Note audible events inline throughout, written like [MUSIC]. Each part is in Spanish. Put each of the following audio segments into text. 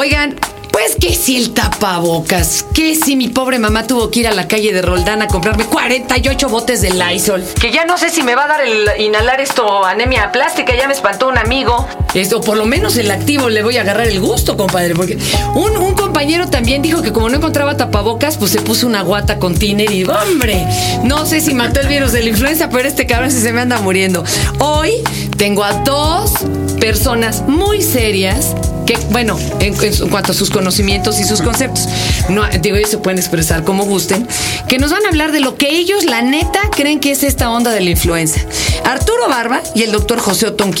Oigan, pues que si el tapabocas, que si mi pobre mamá tuvo que ir a la calle de Roldán a comprarme 48 botes de Lysol. Que ya no sé si me va a dar el inhalar esto anemia plástica, ya me espantó un amigo. Esto, por lo menos el activo le voy a agarrar el gusto, compadre, porque un, un compañero también dijo que como no encontraba tapabocas, pues se puso una guata con tiner y hombre, no sé si mató el virus de la influenza, pero este cabrón sí se me anda muriendo. Hoy tengo a dos personas muy serias que, bueno, en, cuanto a sus conocimientos y sus conceptos, no, digo, ellos se pueden expresar como gusten, que nos van a hablar de lo que ellos, la neta, creen que es esta onda de la influenza. Arturo Barba y el doctor José Otón.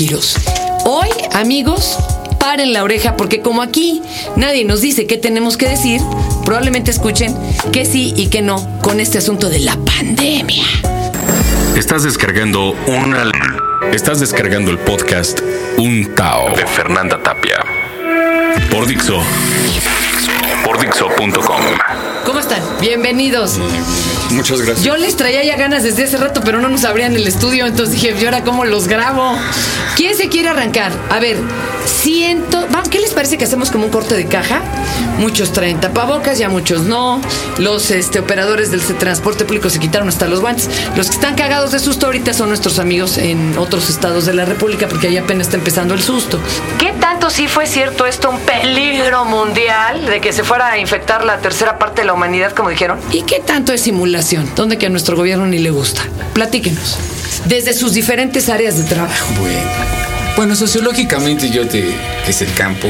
Hoy, amigos, paren la oreja porque como aquí nadie nos dice qué tenemos que decir, probablemente escuchen que sí y que no con este asunto de la pandemia. Estás descargando una. Estás descargando el podcast Un Tao de Fernanda Tapia. Por Dixo. Por Dixo.com. ¿Cómo están? Bienvenidos. Muchas gracias. Yo les traía ya ganas desde hace rato, pero no nos abrían el estudio, entonces dije, ¿y ahora cómo los grabo? ¿Quién se quiere arrancar? A ver, siento. ¿qué les parece que hacemos como un corte de caja? Muchos traen tapabocas, ya muchos no. Los este, operadores del transporte público se quitaron hasta los guantes. Los que están cagados de susto ahorita son nuestros amigos en otros estados de la República, porque ahí apenas está empezando el susto. ¿Qué tanto sí fue cierto esto, un peligro mundial de que se fuera a infectar la tercera parte de la humanidad, como dijeron? ¿Y qué tanto es simulación? Donde que a nuestro gobierno ni le gusta. Platíquenos. Desde sus diferentes áreas de trabajo. Bueno, bueno, sociológicamente yo te, que es el campo,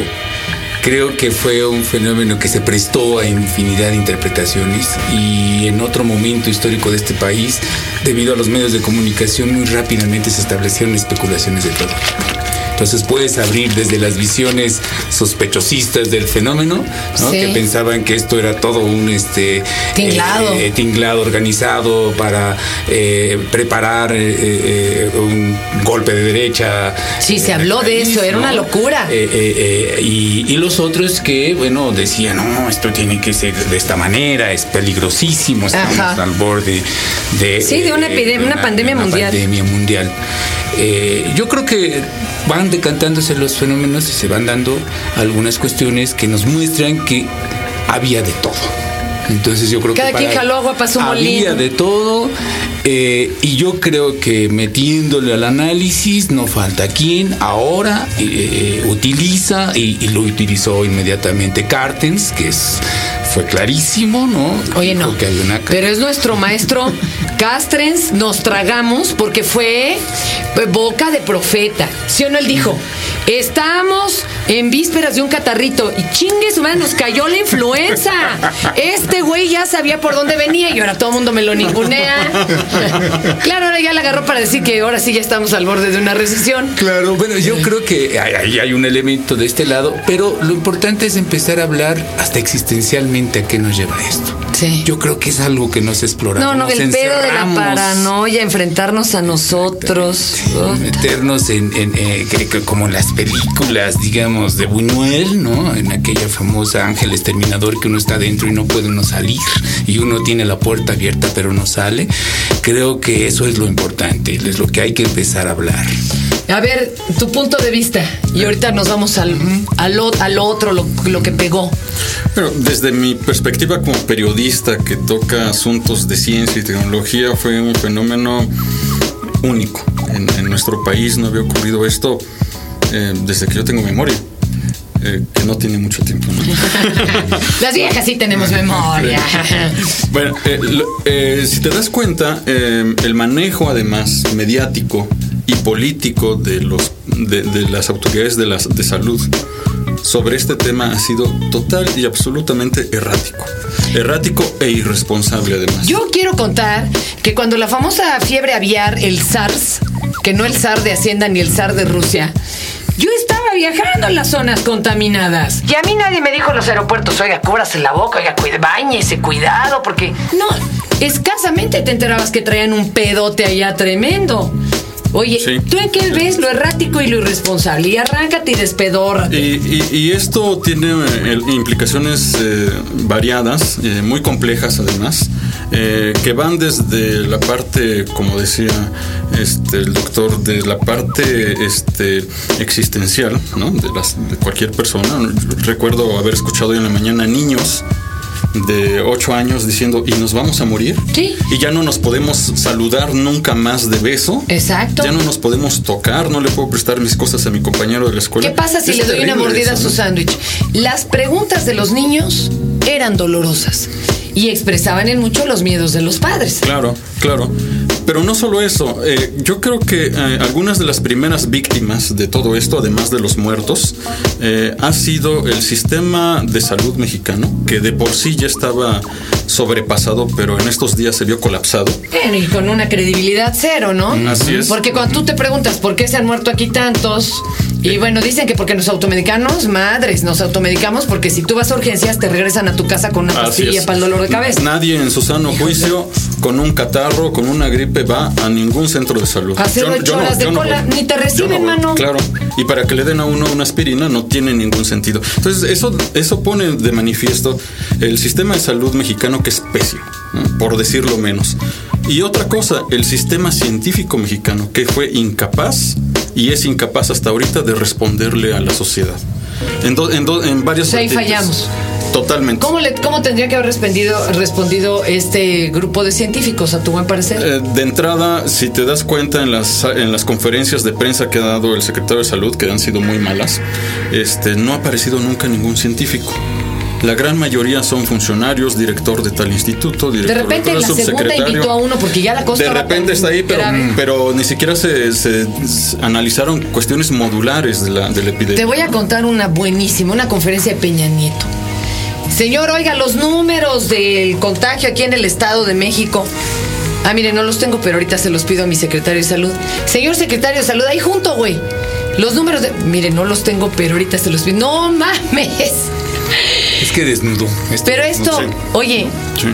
creo que fue un fenómeno que se prestó a infinidad de interpretaciones y en otro momento histórico de este país, debido a los medios de comunicación, muy rápidamente se establecieron especulaciones de todo. Entonces puedes abrir desde las visiones sospechosistas del fenómeno, ¿no? Sí. que pensaban que esto era todo un este Tinglado. eh, tinglado organizado para eh, preparar eh, eh, un golpe de derecha. Sí, se eh, habló de eso, era una locura. Eh, eh, eh, y, y los otros que, bueno, decían, no, esto tiene que ser de esta manera, es peligrosísimo, estamos Ajá. al borde de... Sí, de una epidemia, una pandemia una mundial. pandemia mundial. Eh, yo creo que van decantándose los fenómenos y se van dando algunas cuestiones que nos muestran que había de todo. Entonces yo creo Cada que quien jaló agua pa' su había molino. de todo eh, y yo creo que metiéndole al análisis no falta quien ahora eh, utiliza y, y lo utilizó inmediatamente Cartens que es fue clarísimo no Oye, no. Que una Pero es nuestro maestro [LAUGHS] Castrens, nos tragamos porque fue boca de profeta. ¿Sí o no? Él dijo, estamos en vísperas de un catarrito y chingue su madre, nos cayó la influenza. Este güey ya sabía por dónde venía y ahora todo el mundo me lo ningunea. Claro, ahora ya la agarró para decir que ahora sí ya estamos al borde de una recesión. Claro, bueno, yo creo que ahí hay, hay un elemento de este lado, pero lo importante es empezar a hablar hasta existencialmente a qué nos lleva esto. Sí. Yo creo que es algo que nos explora. No, no, nos el pedo de la paranoia, enfrentarnos a nosotros. Oh. meternos en, en, eh, que- que como en las películas, digamos, de Buñuel, ¿no? En aquella famosa Ángel Exterminador que uno está dentro y no puede uno salir y uno tiene la puerta abierta pero no sale. Creo que eso es lo importante, es lo que hay que empezar a hablar. A ver, tu punto de vista. Y ahorita nos vamos al, al, al otro, lo, lo que pegó. Bueno, desde mi perspectiva como periodista que toca asuntos de ciencia y tecnología, fue un fenómeno único. En, en nuestro país no había ocurrido esto eh, desde que yo tengo memoria, eh, que no tiene mucho tiempo. ¿no? [LAUGHS] Las viejas sí tenemos memoria. [LAUGHS] Bueno, eh, eh, si te das cuenta, el manejo además mediático y político de, los, de, de las autoridades de, las, de salud sobre este tema ha sido total y absolutamente errático. Errático e irresponsable además. Yo quiero contar que cuando la famosa fiebre aviar, el SARS, que no el SAR de Hacienda ni el SAR de Rusia, yo estaba viajando en las zonas contaminadas. Y a mí nadie me dijo en los aeropuertos, oiga, cúbrase la boca, oiga, cuide, bañese, cuidado, porque no, escasamente te enterabas que traían un pedote allá tremendo. Oye, Sí. ¿tú en qué ves lo errático y lo irresponsable? Y arráncate y despedórrate. Y, y- y esto tiene eh, implicaciones eh, variadas, eh, muy complejas además, eh, que van desde la parte, como decía este, el doctor, de la parte este, existencial ¿no? de, las, de cualquier persona. Recuerdo haber escuchado hoy en la mañana niños de 8 años diciendo, ¿y nos vamos a morir? Sí. Y ya no nos podemos saludar nunca más de beso. Exacto. Ya no nos podemos tocar, no le puedo prestar mis cosas a mi compañero de la escuela. ¿Qué pasa si Es le doy una mordida a su ¿no? sándwich? Las preguntas de los niños eran dolorosas y expresaban en mucho los miedos de los padres. Claro, claro. Pero no solo eso, eh, yo creo que eh, algunas de las primeras víctimas de todo esto, además de los muertos, eh, ha sido el sistema de salud mexicano, que de por sí ya estaba sobrepasado, pero en estos días se vio colapsado. Y con una credibilidad cero, ¿no? Así es. Porque cuando tú te preguntas por qué se han muerto aquí tantos, y bueno, dicen que porque nos automedicamos, madres, nos automedicamos porque si tú vas a urgencias te regresan a tu casa con una pastilla para el dolor de cabeza. Nadie en su sano juicio, con un catarro, con una gripe, va a ningún centro de salud. Hacer ocho horas de cola, voy. ni te Yo reciben, voy. mano. Claro. Y para que le den a uno una aspirina no tiene ningún sentido. Entonces, eso, eso pone de manifiesto el sistema de salud mexicano que es pésimo, ¿no? por decirlo menos. Y otra cosa, el sistema científico mexicano que fue incapaz y es incapaz hasta ahorita de responderle a la sociedad. En, do- en, do- en varios O sea, ahí fallamos. Totalmente. ¿Cómo, le, ¿Cómo tendría que haber respondido, respondido este grupo de científicos, a tu buen parecer? Eh, de entrada, si te das cuenta en las, en las conferencias de prensa que ha dado el secretario de Salud, que han sido muy malas, este, no ha aparecido nunca ningún científico. La gran mayoría son funcionarios, director de tal instituto, de director repente en la segunda invitó a uno porque ya la cosa De repente está ahí, pero, pero ni siquiera se, se- se analizaron cuestiones modulares de la, de la epidemia. Te voy a contar una buenísima, una conferencia de Peña Nieto. Señor, oiga, los números del contagio aquí en el Estado de México. Ah, mire, no los tengo, pero ahorita se los pido a mi secretario de salud. Señor secretario de salud, ahí junto, güey. Los números de. Mire, no los tengo, pero ahorita se los pido. No mames. Es que desnudo. Pero esto, oye, Sí,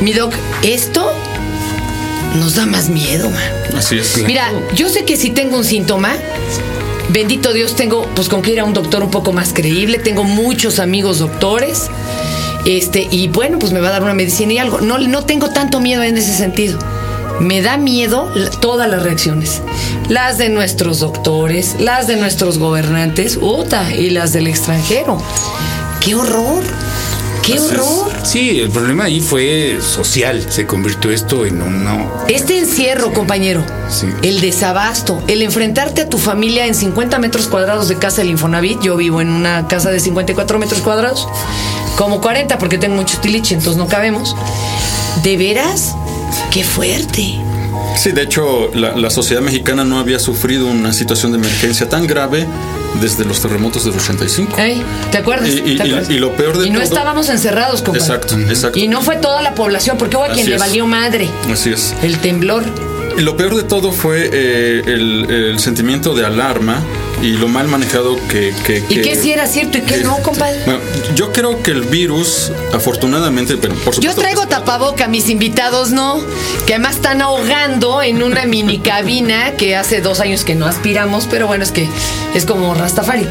mi doc, esto nos da más miedo, man. así es. Mira, yo sé que si tengo un síntoma, bendito Dios, tengo pues con que ir a un doctor un poco más creíble, tengo muchos amigos doctores. Este, y bueno, pues me va a dar una medicina y algo. No, no tengo tanto miedo en ese sentido. Me da miedo todas las reacciones. Las de nuestros doctores, las de nuestros gobernantes, uta, y las del extranjero. ¡Qué horror! ¡Qué horror! Sí, el problema ahí fue social. Se convirtió esto en una. Este encierro, compañero, Sí. el desabasto, el enfrentarte a tu familia en 50 metros cuadrados de casa del Infonavit, yo vivo en una casa de 54 metros cuadrados, como 40 porque tengo mucho tiliche, entonces no cabemos. ¿De veras? ¡Qué fuerte! Sí, de hecho, la, la sociedad mexicana no había sufrido una situación de emergencia tan grave desde los terremotos del 85. Ey, ¿Te acuerdas? Y- y- ¿Te acuerdas? y lo peor de Y no todo- estábamos encerrados, compadre. Exacto, exacto. Y no fue toda la población, porque hubo a quien le valió madre. Así es. El temblor. Y lo peor de todo fue eh, el, el sentimiento de alarma y lo mal manejado que... que- ¿Y que- qué sí era cierto y qué que- no, compadre? Bueno, yo creo que el virus, afortunadamente, pero por supuesto... Yo traigo tapaboca, mis invitados no, que además están ahogando en una mini [LAUGHS] cabina que hace dos años que no aspiramos, pero bueno, es que es como Rastafari.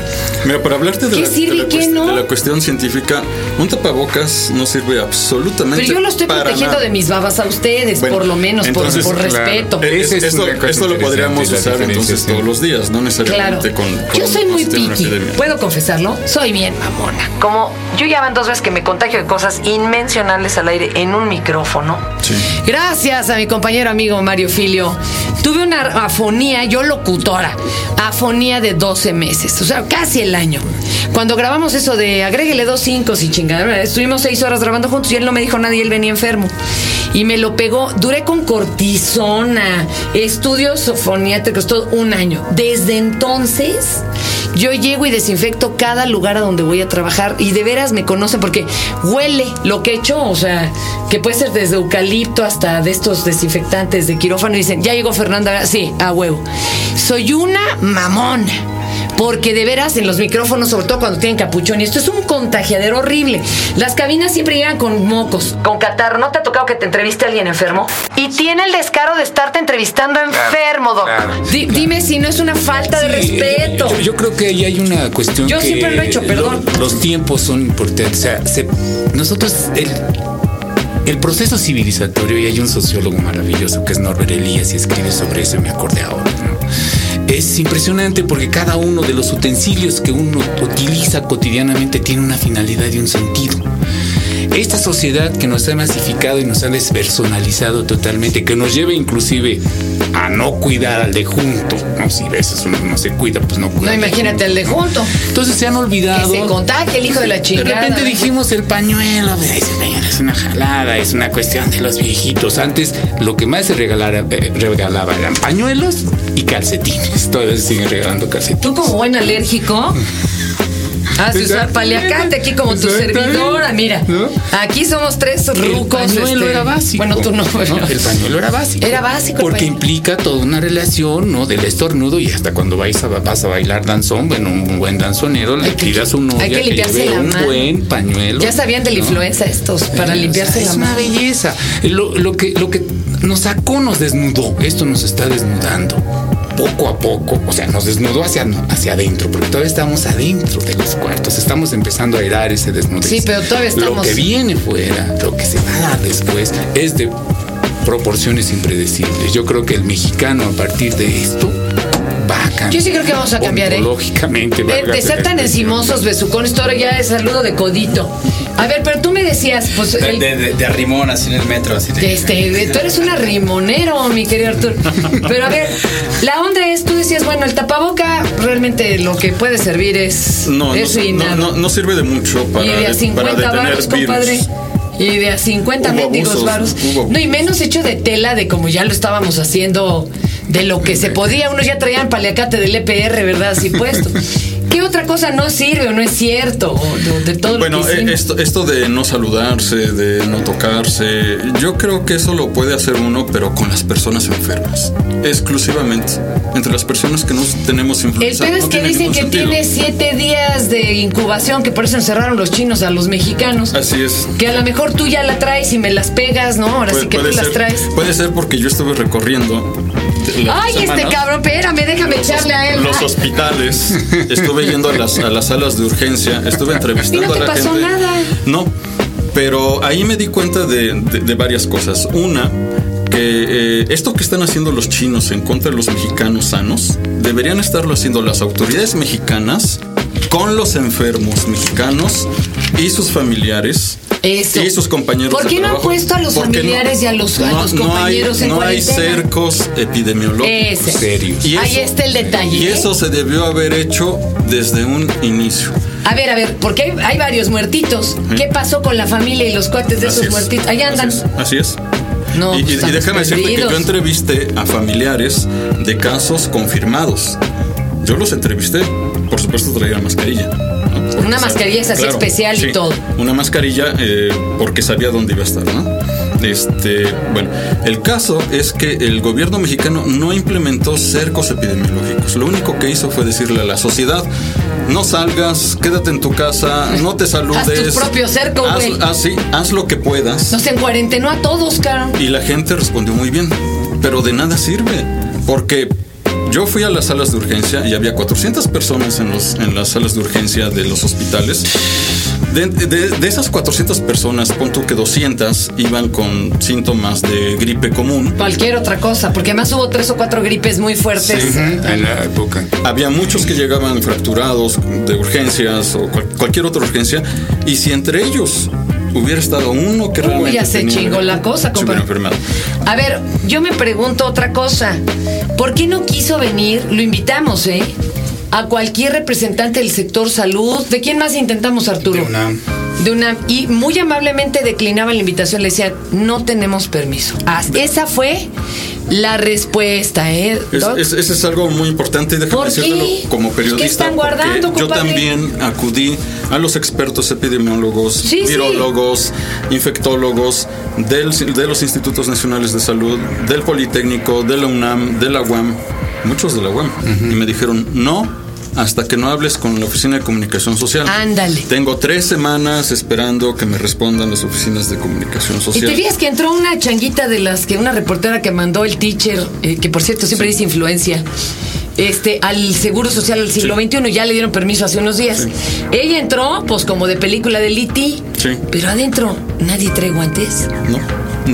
Mira, para hablarte de, ¿Qué la, sirve de la y qué cuest- no? de la cuestión científica, un tapabocas no sirve absolutamente Pero yo lo estoy protegiendo nada. de mis babas a ustedes, Bueno, por lo menos, por- entonces, por, claro. respeto. Esa es esto, esto lo podríamos usar entonces todos los días, no Claro. Con, Yo soy muy una piqui. ¿Puedo confesarlo? Soy bien mamona. Como yo ya van dos veces que me contagio de cosas inmencionables al aire en un micrófono. Sí. Gracias a mi compañero amigo Mario Filio. Tuve una afonía, yo locutora, afonía de 12 meses, o sea, casi el año. Cuando grabamos eso de agréguele dos cinco y chingada, estuvimos seis horas grabando juntos y él no me dijo nada y él venía enfermo. Y me lo pegó, duré con cortisona, estudios foniátricos, todo un año. Desde entonces, yo llego y desinfecto cada lugar a donde voy a trabajar y de veras me conocen porque huele lo que he hecho, o sea, que puede ser desde eucalipto hasta de estos desinfectantes de quirófano y dicen, ya llegó Fernanda, sí, a huevo. Soy una mamona. Porque de veras en los micrófonos, sobre todo cuando tienen capuchón, y esto es un contagiadero horrible. Las cabinas siempre llegan con mocos, con catarro. ¿No te ha tocado que te entreviste a alguien enfermo? Y tiene el descaro de estarte entrevistando enfermo, doc. claro, Dime si no es una falta de Sí, respeto. Yo, yo creo que ahí hay una cuestión. Yo que siempre lo he hecho, perdón. lo- los tiempos son importantes. O sea, se- nosotros, el, el proceso civilizatorio, y hay un sociólogo maravilloso que es Norbert Elias y escribe sobre eso, y me acordé ahora. Es impresionante porque cada uno de los utensilios que uno utiliza cotidianamente tiene una finalidad y un sentido. Esta sociedad que nos ha masificado y nos ha despersonalizado totalmente, que nos lleva inclusive a no cuidar al de junto. No, si a veces uno no se cuida, pues no cuida. No, al de imagínate el de junto. entonces se han Que olvidado. se contagie el hijo de la de chingada. repente dijimos el pañuelo, es una jalada, es una cuestión de los viejitos. Antes lo que más se regalara- eh, regalaba eran pañuelos y calcetines. Todavía se siguen regalando calcetines. Tú como buen alérgico. [LAUGHS] Has de usar paliacate aquí como tu servidora, mira. ¿No? Aquí somos tres rucos. El pañuelo este, era básico. Bueno, tú no. pero- El pañuelo era básico. Era básico Porque implica toda una relación, ¿no? Del estornudo y hasta cuando vais a, vas a bailar danzón, bueno, un buen danzonero le Hay que- tira a su novia hay que limpiarse lleve la un mano. buen pañuelo. Ya sabían de la ¿no? influenza estos para Eh, limpiarse o sea, la es una mano. belleza. Lo, lo que, lo que nos sacó nos desnudó. Esto nos está desnudando. Poco a poco, o sea, nos desnudó hacia, hacia adentro, porque todavía estamos adentro de los cuartos, estamos empezando a herar ese desnudez. Sí, pero todavía Lo estamos- que viene fuera, lo que se va a dar después, es de proporciones impredecibles. Yo creo que el mexicano a partir de esto Yo sí creo que vamos a cambiar, ¿eh? Lógicamente, De, de ser tan encimosos, besucones, todo ya es saludo de codito. A ver, pero tú me decías, pues. De, el- de, de- de arrimón así en el metro, así de. Este, tú eres un arrimonero, mi querido Arturo. Pero a ver, la onda es, tú decías, bueno, el tapaboca realmente lo que puede servir es No, eso no, y no, nada. no- no sirve de mucho para, y de a de- 50 para detener varos, virus. compadre. Y de a 50 Hubo mendigos varos. No, y menos hecho de tela de como ya lo estábamos haciendo, de lo que se podía. Unos ya traían paliacate del EPR, ¿verdad? Así puesto. [LAUGHS] ¿Qué otra cosa no sirve o no es cierto? De, de todo Bueno, lo que eh, esto, esto de no saludarse, de no tocarse, yo creo que eso lo puede hacer uno, pero con las personas enfermas. Exclusivamente. Entre las personas que no tenemos El influenza. pedo es no que dicen que sentido. tiene siete días de incubación, que por eso encerraron los chinos a los mexicanos. Así es. Que a lo mejor tú ya la traes y me las pegas, ¿no? Ahora sí Puede, que tú puede las ser, traes. puede ser porque yo estuve recorriendo. Ay, este semanas cabrón, espérame, déjame echarle a él. los hospitales, [LAUGHS] estuve yendo a las, a las salas de urgencia, estuve entrevistando no a la pasó gente. nada. No, pero ahí me di cuenta de, de- de varias cosas. Una, que eh, esto que están haciendo los chinos en contra de los mexicanos sanos, deberían estarlo haciendo las autoridades mexicanas con los enfermos mexicanos y sus familiares. Eso. Y sus compañeros ¿Por de qué no han trabajo. puesto a los Porque familiares y a los- a los hay- compañeros en No hay cercos epidemiológicos. Ese. serios. Y Ahí eso- está el detalle. Y ¿eh? eso se debió haber hecho desde un inicio. A ver, a ver, porque hay, hay varios muertitos. ¿Qué pasó con la familia y los cuates de Así esos es. muertitos? Ahí andan. Así es. Así es. No, y, pues y- y déjame decirte que yo entrevisté a familiares de casos confirmados. Yo los entrevisté. Por supuesto traía mascarilla. Una mascarilla es así especial y todo. Una mascarilla eh, porque sabía dónde iba a estar, ¿no? Este, bueno, el caso es que el gobierno mexicano no implementó cercos epidemiológicos. Lo único que hizo fue decirle a la sociedad, no salgas, quédate en tu casa, no te [LAUGHS] saludes. tu propio cerco, haz, güey. haz- sí, haz lo que puedas. Nos en cuarentenó a todos, caro. Y la gente respondió muy bien, pero de nada sirve, porque yo fui a las salas de urgencia y había 400 personas en, los, en las salas de urgencia de los hospitales. De, de- de esas 400 personas, pon tú que 200 iban con síntomas de gripe común. Cualquier otra cosa, porque además hubo tres o cuatro gripes muy fuertes. En la época. Había muchos que llegaban fracturados de urgencias o cual- cualquier otra urgencia. Y si entre ellos hubiera estado uno que Uy, realmente. ya se chingó la cosa, compadre. A ver, yo me pregunto otra cosa. ¿Por qué no quiso venir? Lo invitamos, ¿eh? A cualquier representante del sector salud. ¿De quién más intentamos, Arturo? De UNAM. De UNAM. Y muy amablemente declinaba la invitación. Le decía, no tenemos permiso. Ah, esa fue la respuesta, ¿eh? Es, Doc? es- ese es algo muy importante, déjame ¿Por decírtelo como periodista. ¿Qué están guardando, porque yo también acudí a los expertos epidemiólogos, Sí, sí. virólogos, infectólogos del- de los institutos nacionales de salud, del Politécnico, de la UNAM, de la UAM, muchos de la UAM, y me dijeron no hasta que no hables con la Oficina de Comunicación Social. Ándale. Tengo tres semanas esperando que me respondan las oficinas de comunicación Y social. te fijas que entró una changuita de las que una reportera que mandó el teacher, eh, que por cierto siempre dice influencia, este, al Seguro Social del siglo XXI, ya le dieron permiso hace unos días. Ella entró, pues como de película de Liti, Sí. pero adentro nadie trae guantes. No,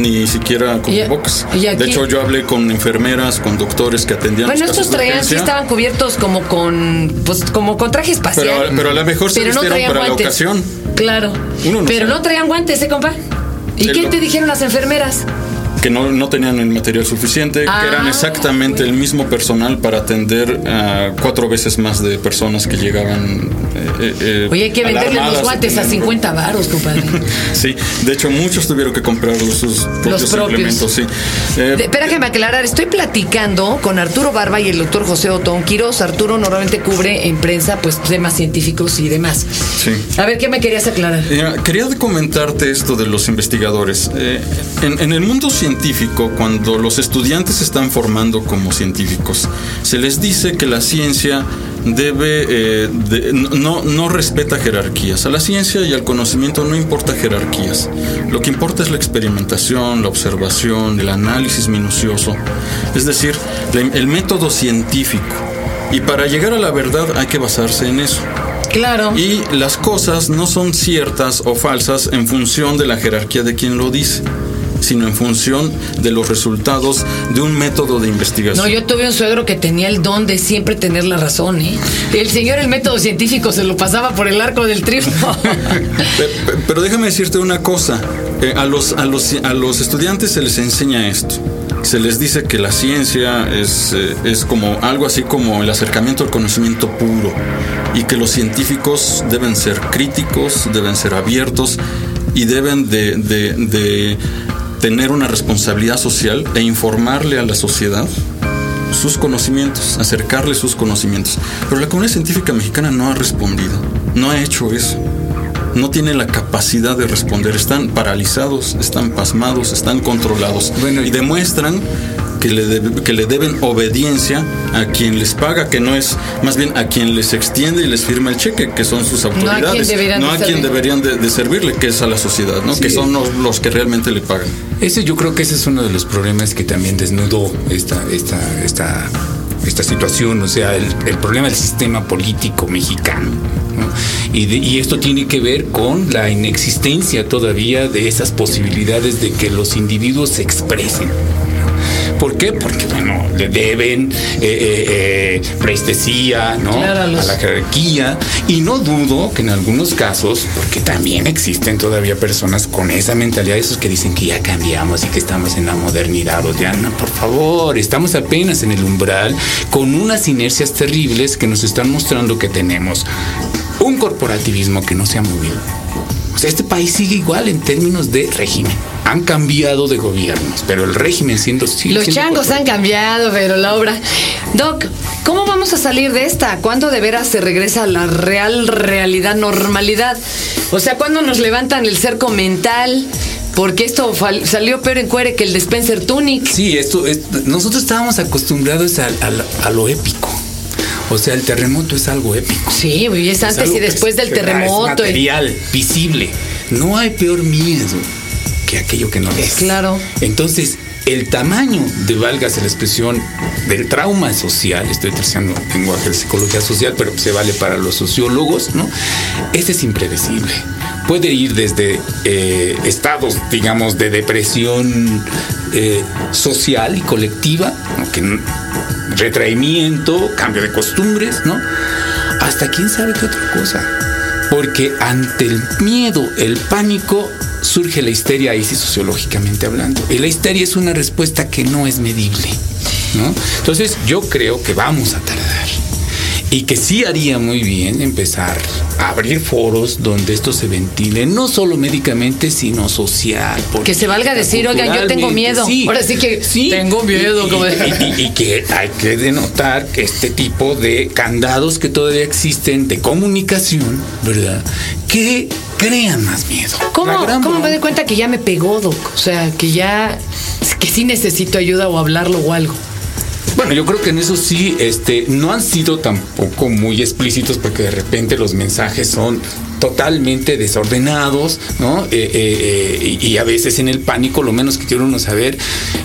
ni siquiera con Y- y aquí- De hecho, yo hablé con enfermeras, con doctores que atendían Bueno, los casos estos traían, sí estaban cubiertos como con, pues como con traje espacial. Pero, pero a lo mejor se Pero no vistieron para la ocasión. Claro. Uno no pero sabe. no traían guantes, ¿eh, compa? ¿Y El qué te dijeron las enfermeras? Que no, no tenían el material suficiente, Ah, que eran exactamente el mismo personal para atender a cuatro veces más de personas que llegaban. eh, eh, Oye, hay que venderle los guantes a teniendo- 50 varos, compadre. [LAUGHS] Sí, de hecho muchos tuvieron que comprar los- sus propios, propios. implementos, sí. Eh, Espera que me aclarar, estoy platicando con Arturo Barba y el doctor José Otón Quiroz. Arturo normalmente cubre en prensa pues temas científicos y demás. Sí. A ver, ¿qué me querías aclarar? Quería comentarte esto de los investigadores. Eh, en, en el mundo científico, cuando los estudiantes se están formando como científicos, se les dice que la ciencia debe eh, de- no, no respeta jerarquías. A la ciencia y al conocimiento no importa jerarquías. Lo que importa es la experimentación, la observación, el análisis minucioso. Es decir, el método científico. Y para llegar a la verdad hay que basarse en eso. Claro. Y las cosas no son ciertas o falsas en función de la jerarquía de quien lo dice, sino en función de los resultados de un método de investigación. No, yo tuve un suegro que tenía el don de siempre tener la razón, ¿eh? El señor, el método científico, se lo pasaba por el arco del triunfo. [LAUGHS] Pe- pe- Pero déjame decirte una cosa. Eh, a, los, a, los, a los estudiantes se les enseña esto. Se les dice que la ciencia es, eh, es como algo así como el acercamiento al conocimiento puro y que los científicos deben ser críticos, deben ser abiertos y deben de, de- de tener una responsabilidad social e informarle a la sociedad sus conocimientos, acercarle sus conocimientos. Pero la comunidad científica mexicana no ha respondido, no ha hecho eso. No tiene la capacidad de responder, están paralizados, están pasmados, están controlados Bueno, y y- demuestran que le, que le deben obediencia a quien les paga, que no es más bien a quien les extiende y les firma el cheque, que son sus a quien autoridades, deberían no de a quien servir. deberían de, de servirle, que es a la sociedad, ¿no? Sí. que son los, los que realmente le pagan. Ese yo creo que ese es uno de los problemas que también desnudó esta, esta, esta, esta situación, o sea, el, el problema del sistema político mexicano. ¿no? Y, de- y esto tiene que ver con la inexistencia todavía de esas posibilidades de que los individuos se expresen. ¿Por qué? Porque, bueno, le deben eh, eh, eh, pleistesía, ¿no? Claro, a la jerarquía. Y no dudo que en algunos casos, porque también existen todavía personas con esa mentalidad, esos que dicen que ya cambiamos y que estamos en la modernidad, o ya, no, por favor, estamos apenas en el umbral con unas inercias terribles que nos están mostrando que tenemos un corporativismo que no se ha movido. O sea, este país sigue igual en términos de régimen. Han cambiado de gobiernos, pero el régimen siendo sigue Los siendo changos han cambiado, pero la obra. Doc, ¿cómo vamos a salir de esta? ¿Cuándo de veras se regresa a la real realidad, normalidad? O sea, ¿cuándo nos levantan el cerco mental? Porque esto salió peor en cuere que el de Spencer Tunic. Sí, esto, es- nosotros estábamos acostumbrados a, a- a lo épico. O sea, el terremoto es algo épico. Sí, es Es antes y después es- del es terremoto. y- material, visible. No hay peor miedo que aquello que no ves. Claro. Entonces, el tamaño de, válgase la expresión, del trauma social, estoy utilizando lenguaje de psicología social, pero se vale para los sociólogos, ¿no? Ese es impredecible. Puede ir desde eh, estados, digamos, de depresión eh, social y colectiva, ¿no? que retraimiento, cambio de costumbres, ¿no? Hasta quién sabe qué otra cosa. Porque ante el miedo, el pánico, surge la histeria, ahí sí sociológicamente hablando. Y la histeria es una respuesta que no es medible. ¿no? Entonces yo creo que vamos a tardar. Y que sí haría muy bien empezar a abrir foros donde esto se ventile, no solo médicamente, sino social. Que se valga decir, oigan, yo tengo miedo. Ahora sí que tengo miedo, Y, como- y- y- y que hay que denotar que este tipo de candados que todavía existen de comunicación, ¿verdad? Que crean más miedo. ¿Cómo, ¿Cómo me doy cuenta que ya me pegó, Doc? O sea, que ya, que sí necesito ayuda o hablarlo o algo. Bueno, yo creo que en eso sí, este, no han sido tampoco muy explícitos porque de repente los mensajes son totalmente desordenados, ¿no? Eh, eh, eh, y a veces en el pánico lo menos que quiere uno saber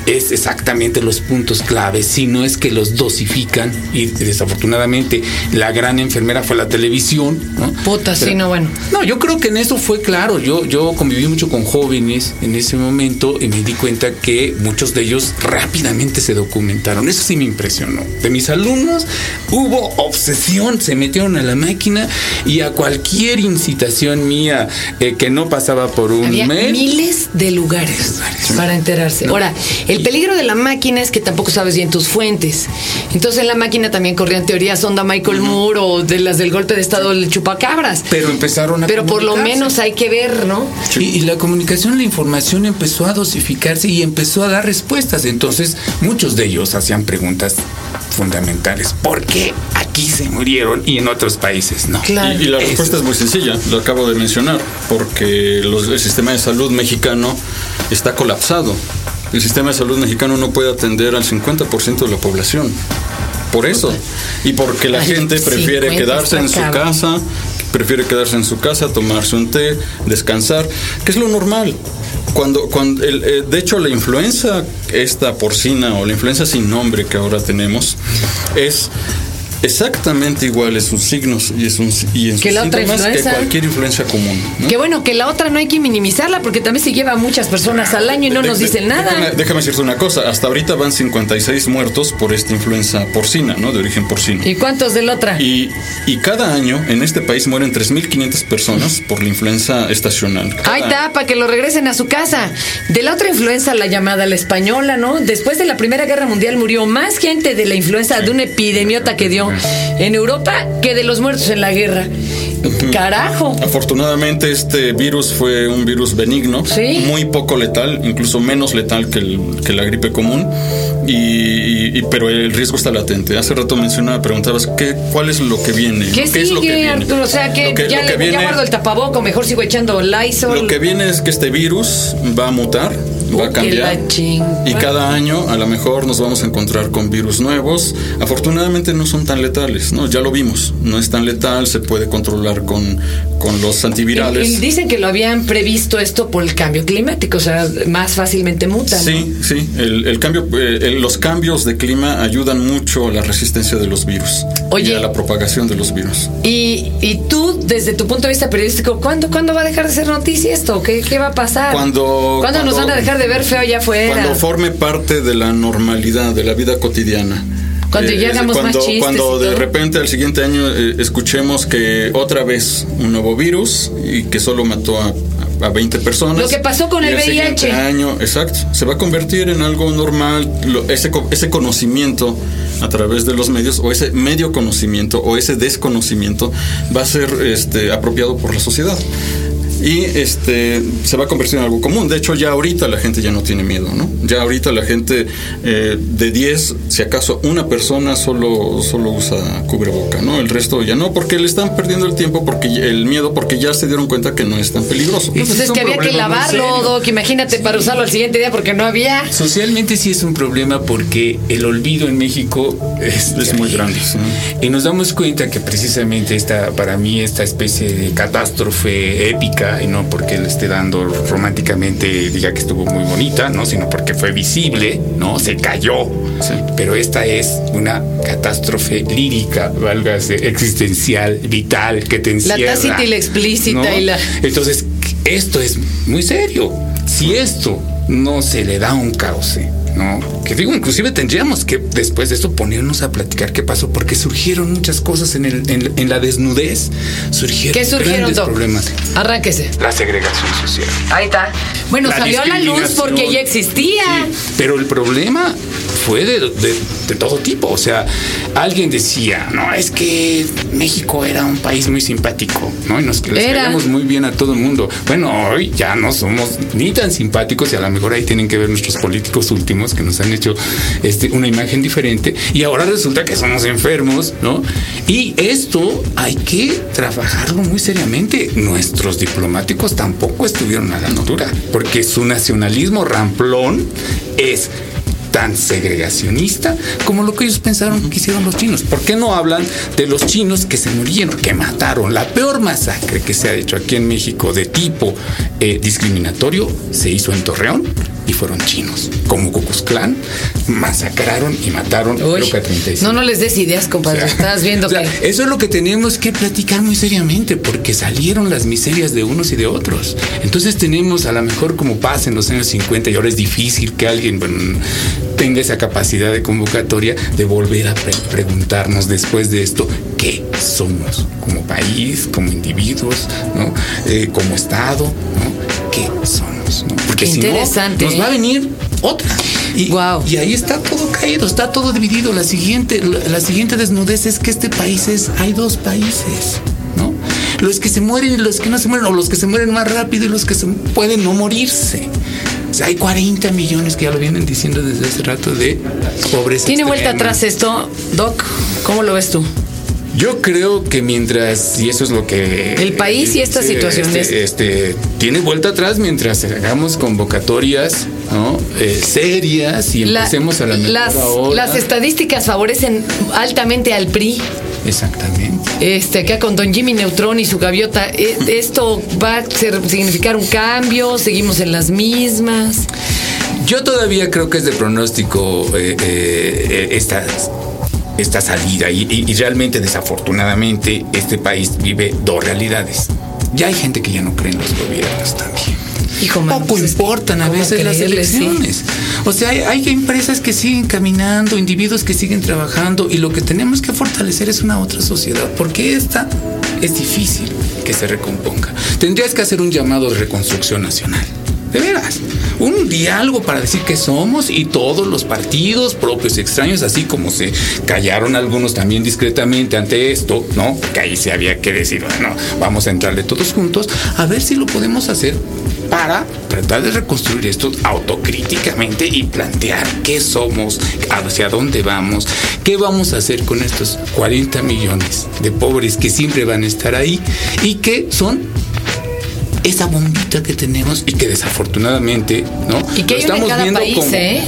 es exactamente los puntos claves, si no es que los dosifican y desafortunadamente la gran enfermera fue la televisión, ¿no? Puta, sí, no, bueno. No, yo creo que en eso fue claro, yo, yo conviví mucho con jóvenes en ese momento y me di cuenta que muchos de ellos rápidamente se documentaron, eso sí me impresionó. De mis alumnos hubo obsesión, se metieron a la máquina y a cualquier incitación mía eh, que no pasaba por un Había mail. miles de lugares para enterarse. Ahora, el peligro de la máquina es que tampoco sabes bien tus fuentes. Entonces en la máquina también corrían teorías onda Michael Moore o de las del golpe de estado del chupacabras. Pero empezaron a Pero por lo menos hay que ver, ¿no? Y, y la comunicación, la información empezó a dosificarse y empezó a dar respuestas. Entonces, muchos de ellos hacían preguntas fundamentales. ¿Por qué aquí se murieron y en otros países no? Claro. Y, y la Eso. respuesta es muy sencilla, lo acabo de mencionar, porque los- el sistema de salud mexicano está colapsado. El sistema de salud mexicano no puede atender al 50% de la población. Por eso. Y porque la Ay, gente prefiere 50 quedarse en su casa, prefiere quedarse en su casa, tomarse un té, descansar, que es lo normal. Cuando, cuando el, eh, de hecho, la influenza esta porcina o la influenza sin nombre que ahora tenemos es exactamente igual en sus signos y sus, y en sus Que la otra síntomas que influenza. cualquier influencia común. ¿no? Que bueno, que la otra no hay que minimizarla porque también se lleva a muchas personas al año y no De- nos de- dicen nada. déjame decirte una cosa, hasta ahorita van 56 muertos por esta influenza porcina, ¿no? De origen porcino. ¿Y cuántos de la otra? Y, y cada año en este país mueren 3.500 personas por la influenza estacional. Cada Ahí está, para que lo regresen a su casa. De la otra influenza, la llamada la española, ¿no? Después de la Primera Guerra Mundial murió más gente de la influenza de una epidemiota que dio en Europa que de los muertos en la guerra. Carajo. Afortunadamente este virus fue un virus benigno, Sí. muy poco letal, incluso menos letal que, el- que la gripe común, y, y- y- pero el riesgo está latente. Hace rato mencionaba, preguntabas ¿qué, cuál es lo que viene, ¿Qué, ¿Qué es lo que sigue, viene? Arturo? O sea, que, que- ya, lo que le, viene- ya guardo el tapaboco, mejor sigo echando Lysol. Lo que viene es que este virus va a mutar, va a cambiar. Y cada año a lo mejor nos vamos a encontrar con virus nuevos. Afortunadamente no son tan letales, ¿no? Ya lo vimos. No es tan letal, se puede controlar con, con los antivirales. Y- y dicen que lo habían previsto esto por el cambio climático, o sea, más fácilmente mutan. ¿no? Sí, sí. El, el cambio, eh, los cambios de clima ayudan mucho a la resistencia de los virus Oye. y a la propagación de los virus. Y, y tú, desde tu punto de vista periodístico, ¿cuándo, ¿cuándo va a dejar de ser noticia esto? ¿Qué, qué va a pasar? Cuando- ¿Cuándo nos cuando- van a dejar de ver feo allá afuera? Cuando forme parte de la normalidad, de la vida cotidiana. Cuando ya es hagamos más cuando, chistes Cuando de todo. repente al siguiente año eh, escuchemos que otra vez un nuevo virus y que solo mató a, a 20 personas. Lo que pasó con el siguiente VIH. año, exacto, se va a convertir en algo normal. Lo- ese, ese conocimiento a través de los medios o ese medio conocimiento o ese desconocimiento va a ser este, apropiado por la sociedad. Y este se va a convertir en algo común. De hecho, ya ahorita la gente ya no tiene miedo, ¿no? Ya ahorita la gente eh, de 10, si acaso una persona solo, solo usa cubreboca, ¿no? El resto ya no, porque le están perdiendo el tiempo, porque el miedo, porque ya se dieron cuenta que no es tan peligroso. Pues es que había que lavarlo. Doc. Imagínate para usarlo al siguiente día porque no había. Socialmente sí es un problema porque el olvido en México es, Es muy grande, sí. Y nos damos cuenta que precisamente esta, para mí, esta especie de catástrofe épica, y no porque le esté dando románticamente, diga que estuvo muy bonita, no, sino porque fue visible, no, se cayó. Sí. Pero esta es una catástrofe lírica, válgase, existencial, vital, que te La encierra. tácita y la explícita ¿no? y la- Entonces, esto es muy serio. Si esto no se le da un cauce, ¿no? Que digo, inclusive tendríamos que después de esto ponernos a platicar qué pasó, porque surgieron muchas cosas en, el, en, en la desnudez. Surgieron, ¿Qué surgieron, grandes Doc? problemas. Arránquese. La segregación social. Ahí está. Bueno, La salió a la luz porque ya existía. Sí, pero el problema fue de, de- de todo tipo. O sea, alguien decía, no, es que México era un país muy simpático, ¿no? Y nos caíamos muy bien a todo el mundo. Bueno, hoy ya no somos ni tan simpáticos y a lo mejor ahí tienen que ver nuestros políticos últimos que nos han hecho este, una imagen diferente. Y ahora resulta que somos enfermos, ¿no? Y esto hay que trabajarlo muy seriamente. Nuestros diplomáticos tampoco estuvieron a la altura, porque su nacionalismo ramplón es tan segregacionista como lo que ellos pensaron que hicieron los chinos. ¿Por qué no hablan de los chinos que se murieron, que mataron? La peor masacre que se ha hecho aquí en México de tipo eh, discriminatorio se hizo en Torreón y fueron chinos, como Cucus Clan, masacraron y mataron Uy, creo que a 35. no, no les des ideas, compadre. Estás viendo [LAUGHS] O sea, que. Eso es lo que tenemos que platicar muy seriamente, porque salieron las miserias de unos y de otros. Entonces tenemos a lo mejor como pasa en los años 50 y ahora es difícil que alguien bueno, tenga esa capacidad de convocatoria de volver a pre- preguntarnos después de esto qué somos como país, como individuos, ¿no? Eh, como Estado, ¿no? ¿Qué somos? ¿no? Porque Qué si no, interesante, nos va a venir otra. Y, Guau. y ahí está todo caído, está todo dividido. La siguiente, la, la siguiente desnudez es que este país es, hay dos países, ¿no? Los que se mueren y los que no se mueren, o los que se mueren más rápido y los que se pueden no morirse. O sea, hay 40 millones que ya lo vienen diciendo desde hace rato de pobreza. ¿Tiene vuelta atrás esto, Doc? ¿Cómo lo ves tú? Yo creo que mientras, y eso es lo que... El país y estas Sí, situaciones. Este, este, tiene vuelta atrás mientras hagamos convocatorias ¿no? Eh, serias y La- empecemos a la las, las estadísticas favorecen altamente al PRI. Exactamente. Este, acá con Don Jimmy Neutron y su gaviota, eh, ¿esto va a ser- significar un cambio? ¿Seguimos en las mismas? Yo todavía creo que es de pronóstico eh, eh, esta, esta salida y, y- y realmente desafortunadamente este país vive dos realidades. Ya hay gente que ya no cree en los gobiernos también. Hijo, Poco pues importan a ¿cómo veces las sí? elecciones. O sea, hay, hay empresas que siguen caminando, individuos que siguen trabajando y lo que tenemos que fortalecer es una otra sociedad, porque esta es difícil que se recomponga. Tendrías que hacer un llamado de reconstrucción nacional. De veras, un diálogo para decir que somos y todos los partidos propios y extraños, así como se callaron algunos también discretamente ante esto, ¿no? Que ahí se había que decir, bueno, vamos a entrarle todos juntos, a ver si lo podemos hacer para tratar de reconstruir esto autocríticamente y plantear qué somos, hacia dónde vamos, qué vamos a hacer con estos 40 millones de pobres que siempre van a estar ahí y que son esa bombita que tenemos y que desafortunadamente, ¿no? Y que hay una en cada país, como- ¿eh?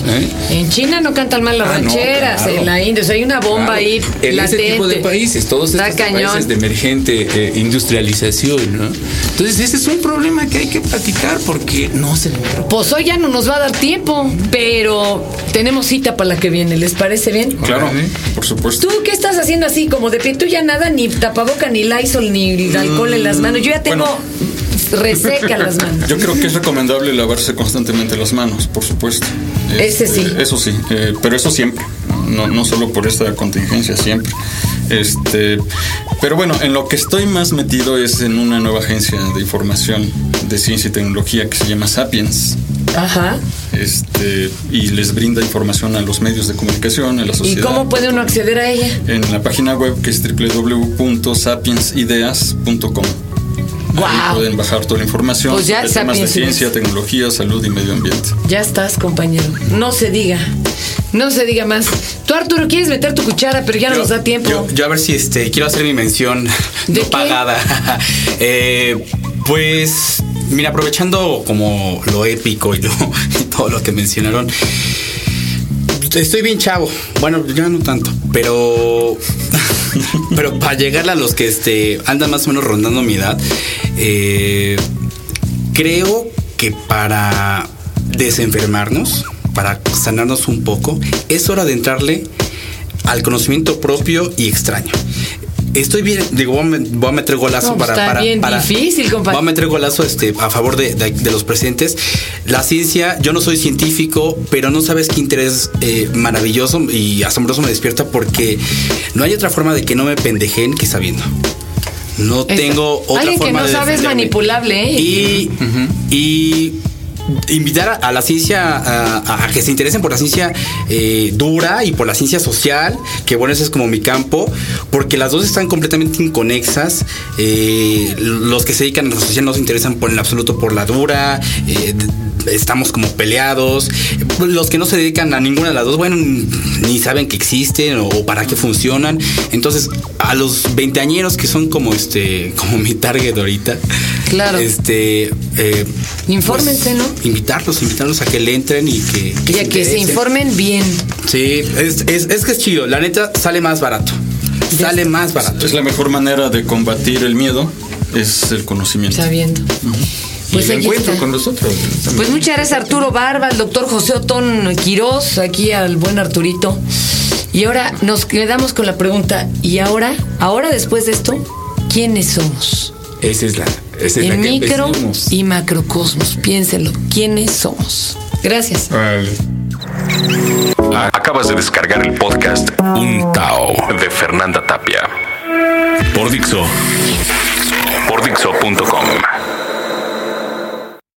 En China no cantan mal las Ah, no, rancheras, claro. en la India, o sea, hay una bomba Claro. ahí En latente. ese tipo de países, todos Está estos cañón. países de emergente eh, industrialización, ¿no? Entonces ese es un problema que hay que platicar porque no se le. Pues hoy ya no nos va a dar tiempo, pero tenemos cita para la que viene, ¿les parece bien? Claro, por supuesto. ¿Tú qué estás haciendo así como de pie? Tú ya nada, ni tapaboca, ni Lysol, ni alcohol en las manos. Yo ya tengo reseca las manos. Yo creo que es recomendable lavarse constantemente las manos, por supuesto. Ese sí. Eso sí, eh, pero eso siempre, no, no solo por esta contingencia, siempre. Este, pero bueno, en lo que estoy más metido es en una nueva agencia de información de ciencia y tecnología que se llama Sapiens. Ajá. Este, y les brinda información a los medios de comunicación, a la ¿Y sociedad. cómo puede uno acceder a ella? En la página web que es www.sapiensideas.com. Ahí pueden bajar toda la información Pues ya sobre temas de ciencia, tecnología, salud y medio ambiente. Ya estás, compañero. No se diga. No se diga más. Tú, Arturo, quieres meter tu cuchara, pero ya no nos da tiempo. Yo, yo a ver si este quiero hacer mi mención ¿De no qué? pagada. [LAUGHS] Eh, pues mira, aprovechando como lo épico y, lo- [LAUGHS] y todo lo que mencionaron. Estoy bien chavo. Bueno, ya no tanto, pero [LAUGHS] pero para llegarle a los que este andan más o menos rondando mi edad, eh, creo que para desenfermarnos, para sanarnos un poco, es hora de entrarle al conocimiento propio y extraño. Estoy bien, digo, voy a, me- voy a meter golazo No, pues para, está para, bien para- difícil, compadre. Voy a meter golazo este, a favor de, de- de los presentes. La ciencia, yo no soy científico, pero no sabes qué interés eh, maravilloso y asombroso me despierta porque no hay otra forma de que no me pendejen que sabiendo. No tengo otra Alguien que forma no de sabe es defenderme. manipulable, ¿eh? Y, y invitar a, la ciencia a que se interesen por la ciencia eh, dura y por la ciencia social, que bueno, ese es como mi campo, porque las dos están completamente inconexas. Eh, los que se dedican a la social no se interesan por en absoluto por la dura. eh, estamos como peleados. Los que no se dedican a ninguna de las dos, bueno, ni saben que existen o, para qué funcionan. Entonces, a los veinteañeros que son como este, como mi target ahorita. Claro. Este. Eh, Infórmense, pues, ¿no? Invitarlos, invitarlos a que le entren y que. Y a que se informen bien. Sí, es, es, es que es chido. La neta sale más barato. Sale más barato. Es la mejor manera de combatir el miedo, es el conocimiento. Sabiendo. y Pues el encuentro está. con nosotros. Pues muchas gracias Arturo Barba, al doctor José Otón Quirós, aquí al buen Arturito. Y ahora nos quedamos con la pregunta, ¿y ahora, ahora después de esto, quiénes somos? Esa es la, esa es la que micro empezamos. y macrocosmos, piénsenlo, ¿quiénes somos? Gracias. Vale. Acabas de descargar el podcast Un Tao de Fernanda Tapia. Por Dixo. Por Dixo.com.